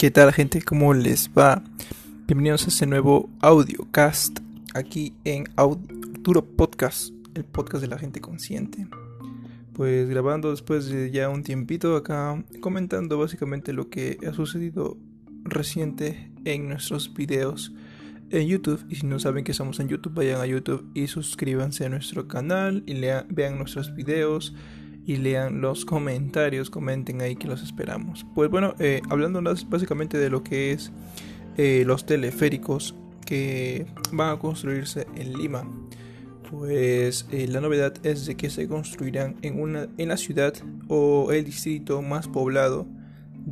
¿Qué tal gente? ¿Cómo les va? Bienvenidos a este nuevo audiocast aquí en Arturo Podcast, el podcast de la gente consciente. Pues grabando después de ya un tiempito acá, comentando básicamente lo que ha sucedido reciente en nuestros videos en YouTube. Y si no saben que estamos en YouTube, vayan a YouTube y suscríbanse a nuestro canal y vean nuestros videos y lean los comentarios, comenten ahí que los esperamos. Pues bueno, eh, hablando básicamente de lo que es eh, los teleféricos que van a construirse en Lima. Pues eh, la novedad es de que se construirán en, una, en la ciudad o el distrito más poblado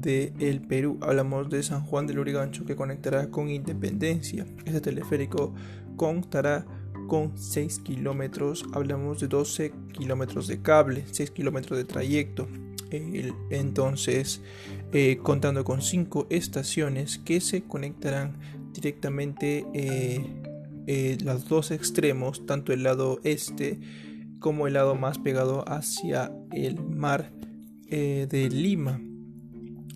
del el Perú. Hablamos de San Juan del Urigancho que conectará con Independencia. Este teleférico contará con 6 kilómetros, hablamos de 12 kilómetros de cable, 6 kilómetros de trayecto. entonces, eh, contando con 5 estaciones que se conectarán directamente eh, eh, los dos extremos, tanto el lado este como el lado más pegado hacia el mar de Lima.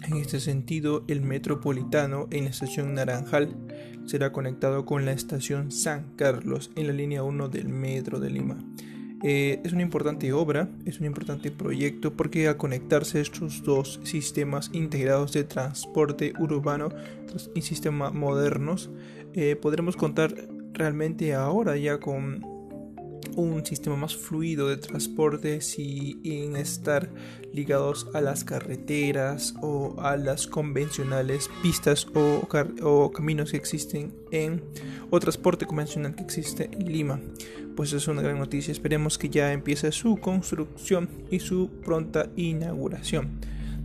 En este sentido, el metropolitano en la estación Naranjal será conectado con la estación San Carlos en la línea 1 del metro de Lima. Eh, es una importante obra, es un importante proyecto porque al conectarse estos dos sistemas integrados de transporte urbano y sistemas modernos, eh, podremos contar realmente ahora ya con un sistema más fluido de transporte sin estar ligados a las carreteras o a las convencionales pistas o, o, caminos que existen en o transporte convencional que existe en Lima. Pues es una gran noticia. Esperemos que ya empiece su construcción y su pronta inauguración.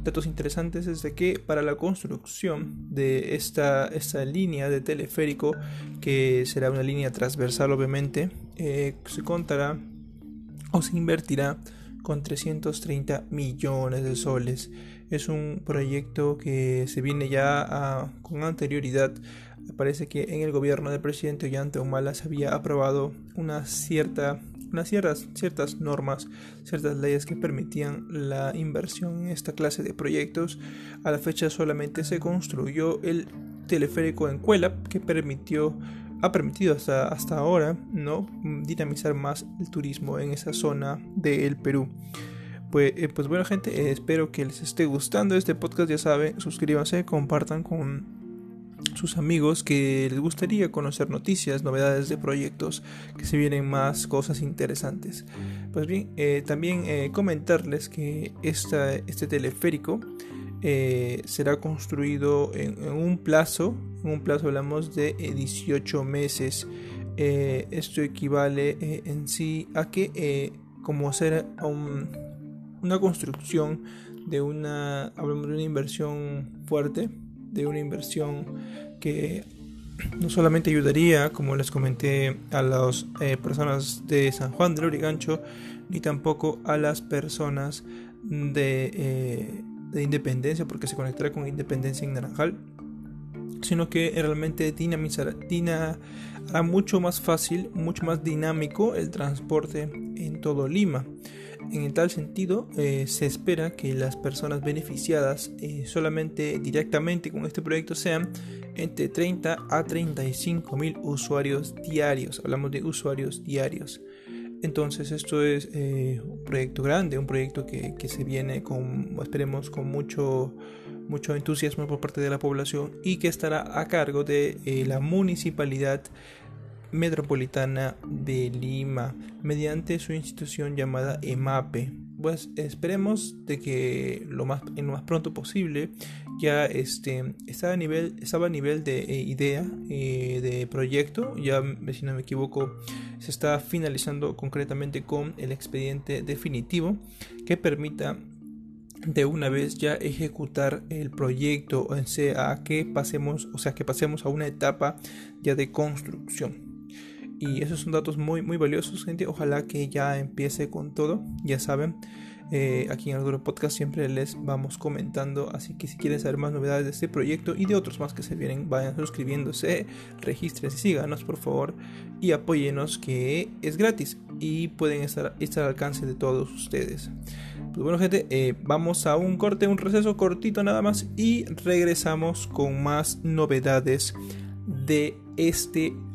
Datos interesantes es de que para la construcción de esta, esta línea de teleférico, que será una línea transversal obviamente, eh, se contará o se invertirá con 330 millones de soles. Es un proyecto que se viene ya con anterioridad. Parece que en el gobierno del presidente Ollanta Humala se había aprobado una cierta unas ciertas, ciertas normas, ciertas leyes que permitían la inversión en esta clase de proyectos. A la fecha solamente se construyó el teleférico en Cuela que permitió ha permitido hasta, hasta ahora ¿no? dinamizar más el turismo en esa zona del Perú. Pues, eh, pues bueno gente, eh, espero que les esté gustando este podcast, ya saben, suscríbanse, compartan con sus amigos que les gustaría conocer noticias, novedades de proyectos, que se vienen más cosas interesantes. Pues bien, eh, también comentarles que esta, este teleférico eh, será construido en, un plazo, en un plazo hablamos de 18 eh, meses. Eh, esto equivale en sí a que como hacer una construcción de una, hablamos de una inversión fuerte, de una inversión que no solamente ayudaría, como les comenté, a las personas de San Juan del Origancho, ni tampoco a las personas de de Independencia porque se conectará con Independencia en Naranjal, sino que realmente dinamizará, mucho más fácil, mucho más dinámico el transporte en todo Lima. En tal sentido, eh, se espera que las personas beneficiadas eh, solamente directamente con este proyecto sean entre 30 a 35 mil usuarios diarios. Hablamos de usuarios diarios. Entonces esto es eh, un proyecto grande, un proyecto que, se viene con, esperemos, con mucho, mucho entusiasmo por parte de la población y que estará a cargo de la municipalidad metropolitana de Lima mediante su institución llamada EMAPE. Pues esperemos de que lo más, en lo más pronto posible ya este, estaba, a nivel, estaba a nivel de eh, idea, eh, de proyecto, ya si no me equivoco, se está finalizando concretamente con el expediente definitivo que permita de una vez ya ejecutar el proyecto, o sea, que pasemos, o sea, que pasemos a una etapa ya de construcción. Y esos son datos muy, muy valiosos, gente. Ojalá que ya empiece con todo. Ya saben, Eh, aquí en Arturo Podcast siempre les vamos comentando, así que si quieren saber más novedades de este proyecto y de otros más que se vienen, vayan suscribiéndose, registren y síganos por favor y apóyenos que es gratis y pueden estar, estar al alcance de todos ustedes. Pues bueno gente, eh, vamos a un corte, un receso cortito nada más y regresamos con más novedades de este proyecto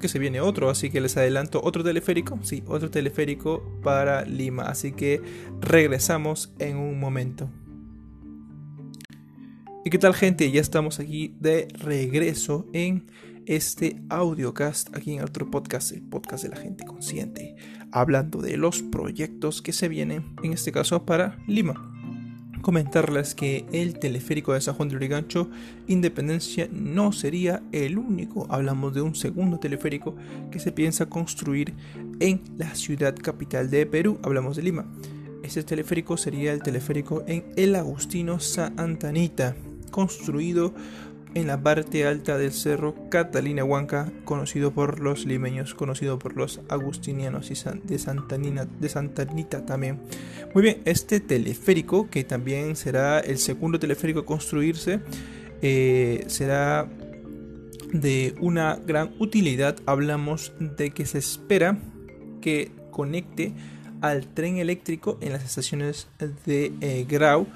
que se viene otro, así que les adelanto otro teleférico, sí, otro teleférico para Lima, así que regresamos en un momento. ¿Y qué tal gente? Ya estamos aquí de regreso en este audiocast aquí en otro podcast, el podcast de la gente consciente, hablando de los proyectos que se vienen, en este caso para Lima comentarles que el teleférico de San Juan de Urigancho Independencia no sería el único. Hablamos de un segundo teleférico que se piensa construir en la ciudad capital de Perú. Hablamos de Lima. Este teleférico sería el teleférico en El Agustino Santanita, construido en la parte alta del cerro Catalina Huanca, conocido por los limeños, conocido por los agustinianos y de Santanina, de Santanita también. Muy bien, este teleférico, que también será el segundo teleférico a construirse, eh, será de una gran utilidad. Hablamos de que se espera que conecte al tren eléctrico en las estaciones de eh, Grau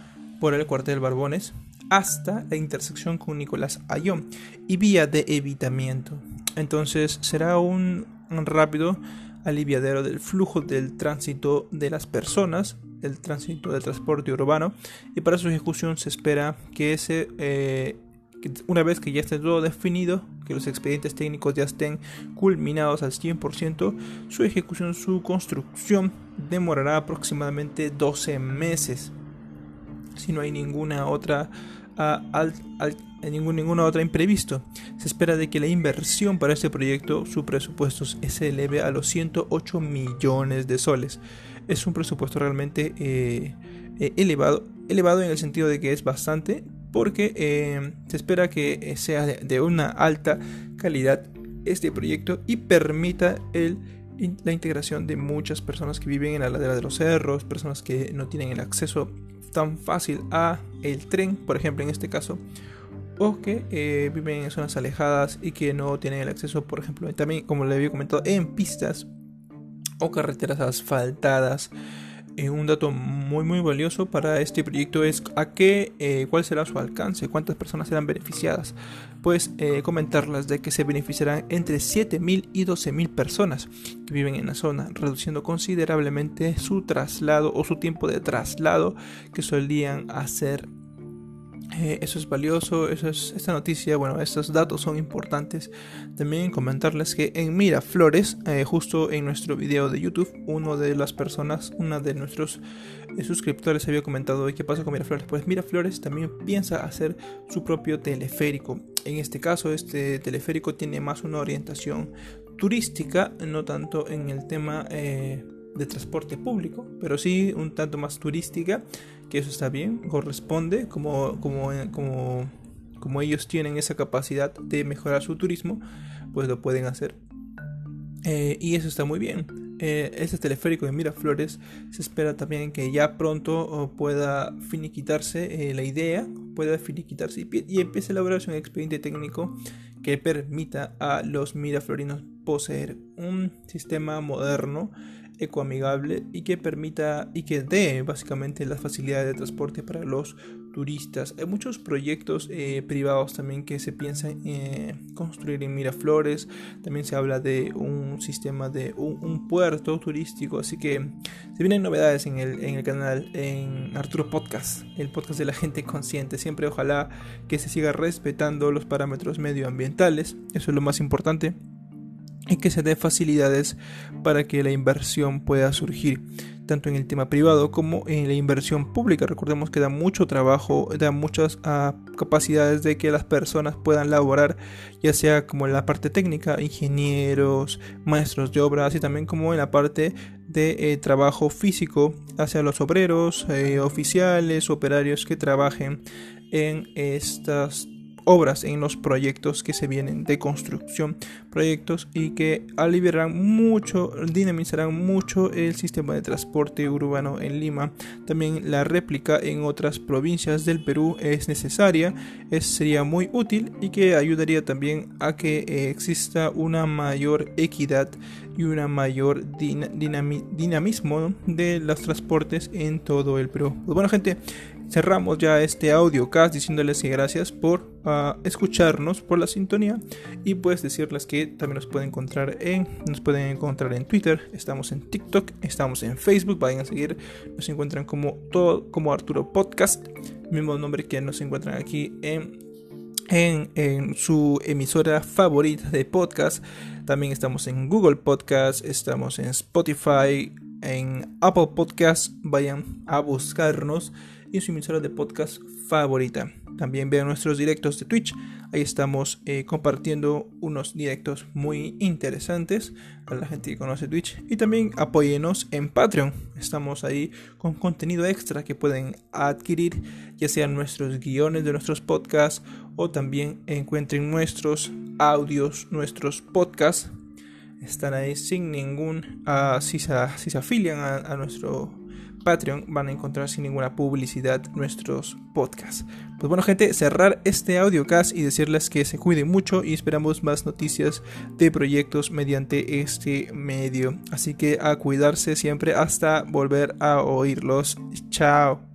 por el cuartel Barbones hasta la intersección con Nicolás Ayón y vía de evitamiento. Entonces será un, rápido aliviadero del flujo del tránsito de las personas, del tránsito del transporte urbano y para su ejecución se espera que ese eh, una vez que ya esté todo definido, que los expedientes técnicos ya estén culminados al 100%, su ejecución, su construcción demorará aproximadamente 12 meses. Si no hay ninguna otra a, ningún, ninguna otra imprevisto. Se espera de que la inversión para este proyecto, su presupuesto se eleve a los 108 millones de soles. Es un presupuesto realmente eh, eh, elevado, elevado en el sentido de que es bastante, porque eh, se espera que sea de, una alta calidad este proyecto y permita el la integración de muchas personas que viven en la ladera de los cerros, personas que no tienen el acceso tan fácil a el tren, por ejemplo en este caso, o que eh, viven en zonas alejadas y que no tienen el acceso, por ejemplo, también como le había comentado, en pistas o carreteras asfaltadas un dato muy muy valioso para este proyecto es a qué, eh, cuál será su alcance, cuántas personas serán beneficiadas. Pues eh, comentarlas de que se beneficiarán entre 7.000 y 12.000 personas que viven en la zona, reduciendo considerablemente su traslado o su tiempo de traslado que solían hacer eh, eso es valioso, eso es, esta noticia, bueno, estos datos son importantes. También comentarles que en Miraflores, eh, justo en nuestro video de YouTube, uno de las personas, una de nuestros eh, suscriptores había comentado qué pasa con Miraflores. Pues Miraflores también piensa hacer su propio teleférico. En este caso, este teleférico tiene más una orientación turística, no tanto en el tema de transporte público, pero sí un tanto más turística, que eso está bien, corresponde, como, como, como, como ellos tienen esa capacidad de mejorar su turismo, pues lo pueden hacer. Eh, y eso está muy bien. Eh, este teleférico de Miraflores se espera también que ya pronto oh, pueda finiquitarse eh, la idea, pueda finiquitarse y, y empiece a elaborarse un expediente técnico que permita a los miraflorinos poseer un sistema moderno ecoamigable y que permita y que dé básicamente las facilidades de transporte para los turistas. Hay muchos proyectos eh, privados también que se piensan eh, construir en Miraflores. También se habla de un sistema de un, puerto turístico. Así que se vienen novedades en el, en el canal, en Arturo Podcast, el podcast de la gente consciente. Siempre ojalá que se siga respetando los parámetros medioambientales. Eso es lo más importante y que se dé facilidades para que la inversión pueda surgir tanto en el tema privado como en la inversión pública. Recordemos que da mucho trabajo, da muchas ah, capacidades de que las personas puedan laborar, ya sea como en la parte técnica, ingenieros, maestros de obras y también como en la parte de eh, trabajo físico hacia los obreros, eh, oficiales, operarios que trabajen en estas obras, en los proyectos que se vienen de construcción, proyectos y que aliviarán mucho, dinamizarán mucho el sistema de transporte urbano en Lima. También la réplica en otras provincias del Perú es necesaria, es, sería muy útil y que ayudaría también a que eh, exista una mayor equidad y una mayor dinamismo de los transportes en todo el Perú. Pues bueno gente, cerramos ya este audiocast diciéndoles que gracias por ah, escucharnos, por la sintonía y pues decirles que también nos pueden encontrar en nos pueden encontrar en Twitter, estamos en TikTok, estamos en Facebook, vayan a seguir, nos encuentran como todo como Arturo Podcast, mismo nombre que nos encuentran aquí en en, en, su emisora favorita de podcast. También estamos en Google Podcast, estamos en Spotify, en Apple Podcast. Vayan a buscarnos y su emisora de podcast favorita. También vean nuestros directos de Twitch. Ahí estamos eh, compartiendo unos directos muy interesantes a la gente que conoce Twitch. Y también apóyenos en Patreon. Estamos ahí con contenido extra que pueden adquirir, ya sean nuestros guiones de nuestros podcasts o también encuentren nuestros audios, nuestros podcasts. Están ahí sin ningún... Uh, si, se, si, se, afilian a, a nuestro Patreon van a encontrar sin ninguna publicidad nuestros podcasts. Pues bueno gente, cerrar este audiocast y decirles que se cuiden mucho y esperamos más noticias de proyectos mediante este medio. Así que a cuidarse siempre hasta volver a oírlos. Chao.